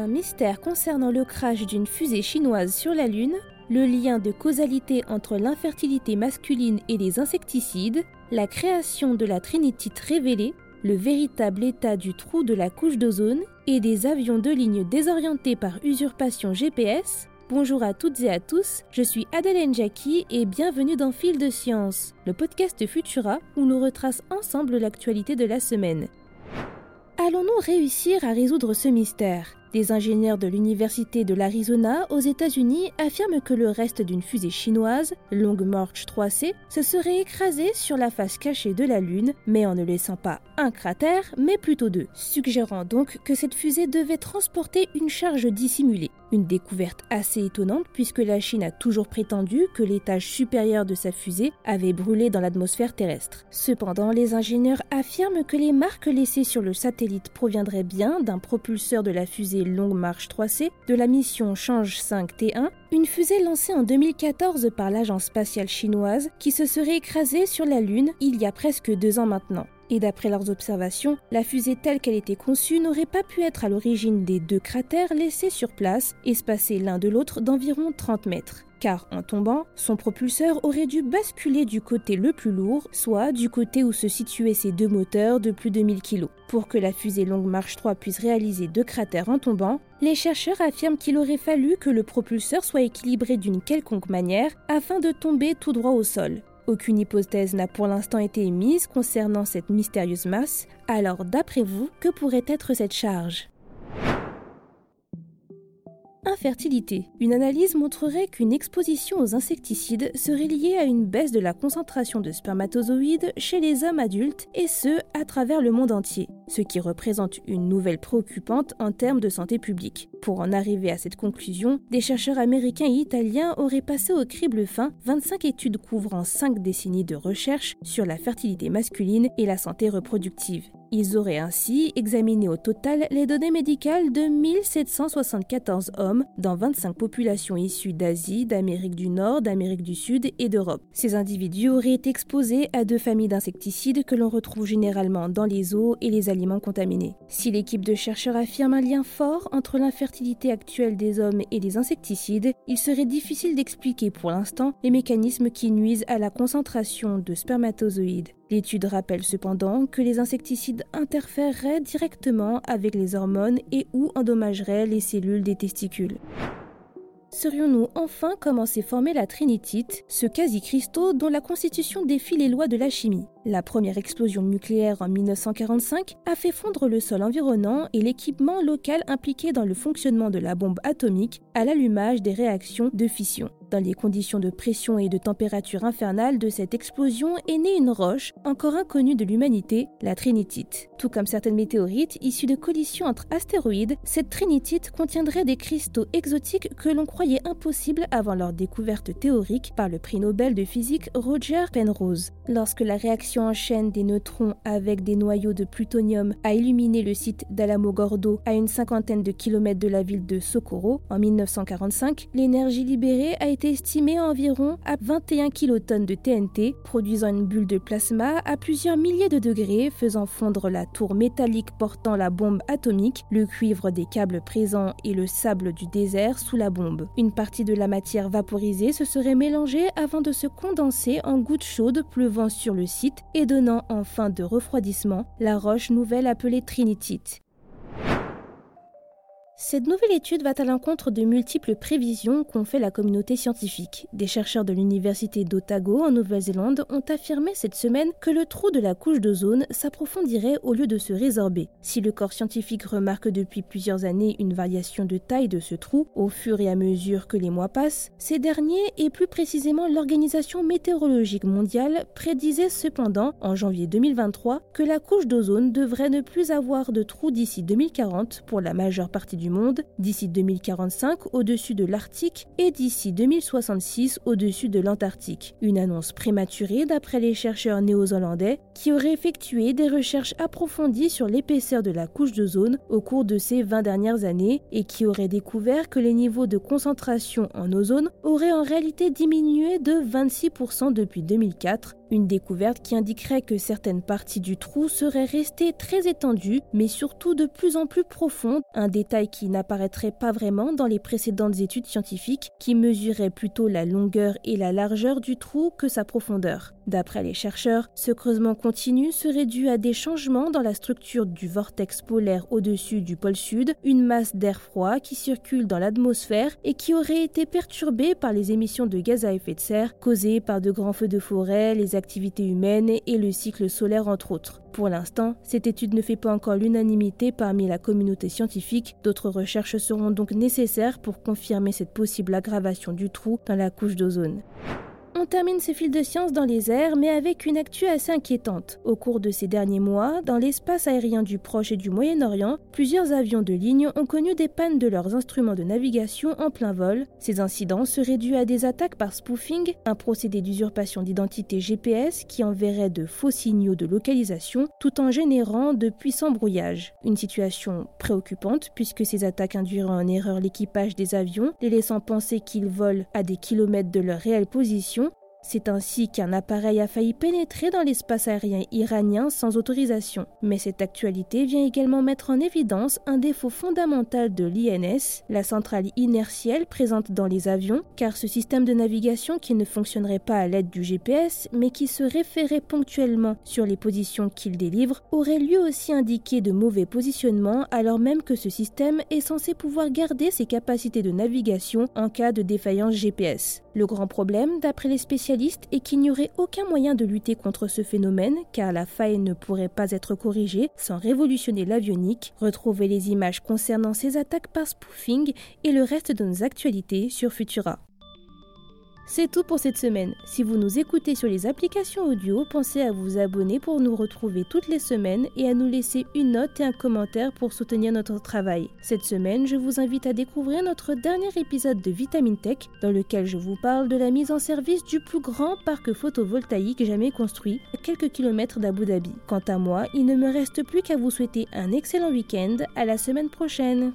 un mystère concernant le crash d'une fusée chinoise sur la Lune, le lien de causalité entre l'infertilité masculine et les insecticides, la création de la trinitite révélée, le véritable état du trou de la couche d'ozone et des avions de ligne désorientés par usurpation GPS, Bonjour à toutes et à tous, je suis Adèle Jackie et bienvenue dans Fil de Science, le podcast Futura où nous retrace ensemble l'actualité de la semaine. Allons-nous réussir à résoudre ce mystère? Des ingénieurs de l'Université de l'Arizona aux États-Unis affirment que le reste d'une fusée chinoise, Long March 3C, se serait écrasé sur la face cachée de la Lune, mais en ne laissant pas un cratère, mais plutôt deux, suggérant donc que cette fusée devait transporter une charge dissimulée. Une découverte assez étonnante puisque la Chine a toujours prétendu que l'étage supérieur de sa fusée avait brûlé dans l'atmosphère terrestre. Cependant, les ingénieurs affirment que les marques laissées sur le satellite proviendraient bien d'un propulseur de la fusée Long March 3C de la mission Change 5 T1, une fusée lancée en 2014 par l'agence spatiale chinoise qui se serait écrasée sur la Lune il y a presque deux ans maintenant. Et d'après leurs observations, la fusée telle qu'elle était conçue n'aurait pas pu être à l'origine des deux cratères laissés sur place, espacés l'un de l'autre d'environ 30 mètres car en tombant, son propulseur aurait dû basculer du côté le plus lourd, soit du côté où se situaient ces deux moteurs de plus de 1000 kg. Pour que la fusée Long March 3 puisse réaliser deux cratères en tombant, les chercheurs affirment qu'il aurait fallu que le propulseur soit équilibré d'une quelconque manière afin de tomber tout droit au sol. Aucune hypothèse n'a pour l'instant été émise concernant cette mystérieuse masse, alors d'après vous, que pourrait être cette charge? Infertilité. Une analyse montrerait qu'une exposition aux insecticides serait liée à une baisse de la concentration de spermatozoïdes chez les hommes adultes, et ce, à travers le monde entier, ce qui représente une nouvelle préoccupante en termes de santé publique. Pour en arriver à cette conclusion, des chercheurs américains et italiens auraient passé au crible fin 25 études couvrant 5 décennies de recherche sur la fertilité masculine et la santé reproductive. Ils auraient ainsi examiné au total les données médicales de 1774 hommes dans 25 populations issues d'Asie, d'Amérique du Nord, d'Amérique du Sud et d'Europe. Ces individus auraient été exposés à deux familles d'insecticides que l'on retrouve généralement dans les eaux et les aliments contaminés. Si l'équipe de chercheurs affirme un lien fort entre l'infertilité actuelle des hommes et les insecticides, il serait difficile d'expliquer pour l'instant les mécanismes qui nuisent à la concentration de spermatozoïdes. L'étude rappelle cependant que les insecticides interféreraient directement avec les hormones et ou endommageraient les cellules des testicules. Serions-nous enfin commencé former la trinitite, ce quasi-cristaux dont la constitution défie les lois de la chimie? La première explosion nucléaire en 1945 a fait fondre le sol environnant et l'équipement local impliqué dans le fonctionnement de la bombe atomique à l'allumage des réactions de fission. Dans les conditions de pression et de température infernale de cette explosion est née une roche, encore inconnue de l'humanité, la trinitite. Tout comme certaines météorites issues de collisions entre astéroïdes, cette trinitite contiendrait des cristaux exotiques que l'on croyait impossibles avant leur découverte théorique par le prix Nobel de physique Roger Penrose. Lorsque la réaction en chaîne des neutrons avec des noyaux de plutonium a illuminé le site d'Alamogordo à une cinquantaine de kilomètres de la ville de Socorro en 1945, l'énergie libérée a été estimé à environ à 21 kilotonnes de TNT, produisant une bulle de plasma à plusieurs milliers de degrés, faisant fondre la tour métallique portant la bombe atomique, le cuivre des câbles présents et le sable du désert sous la bombe. Une partie de la matière vaporisée se serait mélangée avant de se condenser en gouttes chaudes pleuvant sur le site et donnant en fin de refroidissement la roche nouvelle appelée trinitite. Cette nouvelle étude va à l'encontre de multiples prévisions qu'ont fait la communauté scientifique. Des chercheurs de l'université d'Otago en Nouvelle-Zélande ont affirmé cette semaine que le trou de la couche d'ozone s'approfondirait au lieu de se résorber. Si le corps scientifique remarque depuis plusieurs années une variation de taille de ce trou au fur et à mesure que les mois passent, ces derniers et plus précisément l'Organisation météorologique mondiale prédisaient cependant en janvier 2023 que la couche d'ozone devrait ne plus avoir de trou d'ici 2040 pour la majeure partie du d'ici 2045 au-dessus de l'Arctique et d'ici 2066 au-dessus de l'Antarctique. Une annonce prématurée d'après les chercheurs néo-zélandais qui auraient effectué des recherches approfondies sur l'épaisseur de la couche d'ozone au cours de ces 20 dernières années et qui auraient découvert que les niveaux de concentration en ozone auraient en réalité diminué de 26% depuis 2004 une découverte qui indiquerait que certaines parties du trou seraient restées très étendues, mais surtout de plus en plus profondes, un détail qui n'apparaîtrait pas vraiment dans les précédentes études scientifiques qui mesuraient plutôt la longueur et la largeur du trou que sa profondeur. D'après les chercheurs, ce creusement continu serait dû à des changements dans la structure du vortex polaire au-dessus du pôle sud, une masse d'air froid qui circule dans l'atmosphère et qui aurait été perturbée par les émissions de gaz à effet de serre causées par de grands feux de forêt, les activités humaines et le cycle solaire entre autres. Pour l'instant, cette étude ne fait pas encore l'unanimité parmi la communauté scientifique. D'autres recherches seront donc nécessaires pour confirmer cette possible aggravation du trou dans la couche d'ozone. On termine ce fil de science dans les airs, mais avec une actu assez inquiétante. Au cours de ces derniers mois, dans l'espace aérien du Proche et du Moyen-Orient, plusieurs avions de ligne ont connu des pannes de leurs instruments de navigation en plein vol. Ces incidents seraient dus à des attaques par spoofing, un procédé d'usurpation d'identité GPS qui enverrait de faux signaux de localisation tout en générant de puissants brouillages. Une situation préoccupante puisque ces attaques induiraient en erreur l'équipage des avions, les laissant penser qu'ils volent à des kilomètres de leur réelle position c'est ainsi qu'un appareil a failli pénétrer dans l'espace aérien iranien sans autorisation. Mais cette actualité vient également mettre en évidence un défaut fondamental de l'INS, la centrale inertielle présente dans les avions, car ce système de navigation qui ne fonctionnerait pas à l'aide du GPS, mais qui se référait ponctuellement sur les positions qu'il délivre, aurait lui aussi indiqué de mauvais positionnements alors même que ce système est censé pouvoir garder ses capacités de navigation en cas de défaillance GPS. Le grand problème, d'après les spécialistes, est qu'il n'y aurait aucun moyen de lutter contre ce phénomène, car la faille ne pourrait pas être corrigée sans révolutionner l'avionique. Retrouvez les images concernant ces attaques par spoofing et le reste de nos actualités sur Futura. C'est tout pour cette semaine. Si vous nous écoutez sur les applications audio, pensez à vous abonner pour nous retrouver toutes les semaines et à nous laisser une note et un commentaire pour soutenir notre travail. Cette semaine, je vous invite à découvrir notre dernier épisode de Vitamine Tech dans lequel je vous parle de la mise en service du plus grand parc photovoltaïque jamais construit à quelques kilomètres d'Abu Dhabi. Quant à moi, il ne me reste plus qu'à vous souhaiter un excellent week-end. À la semaine prochaine.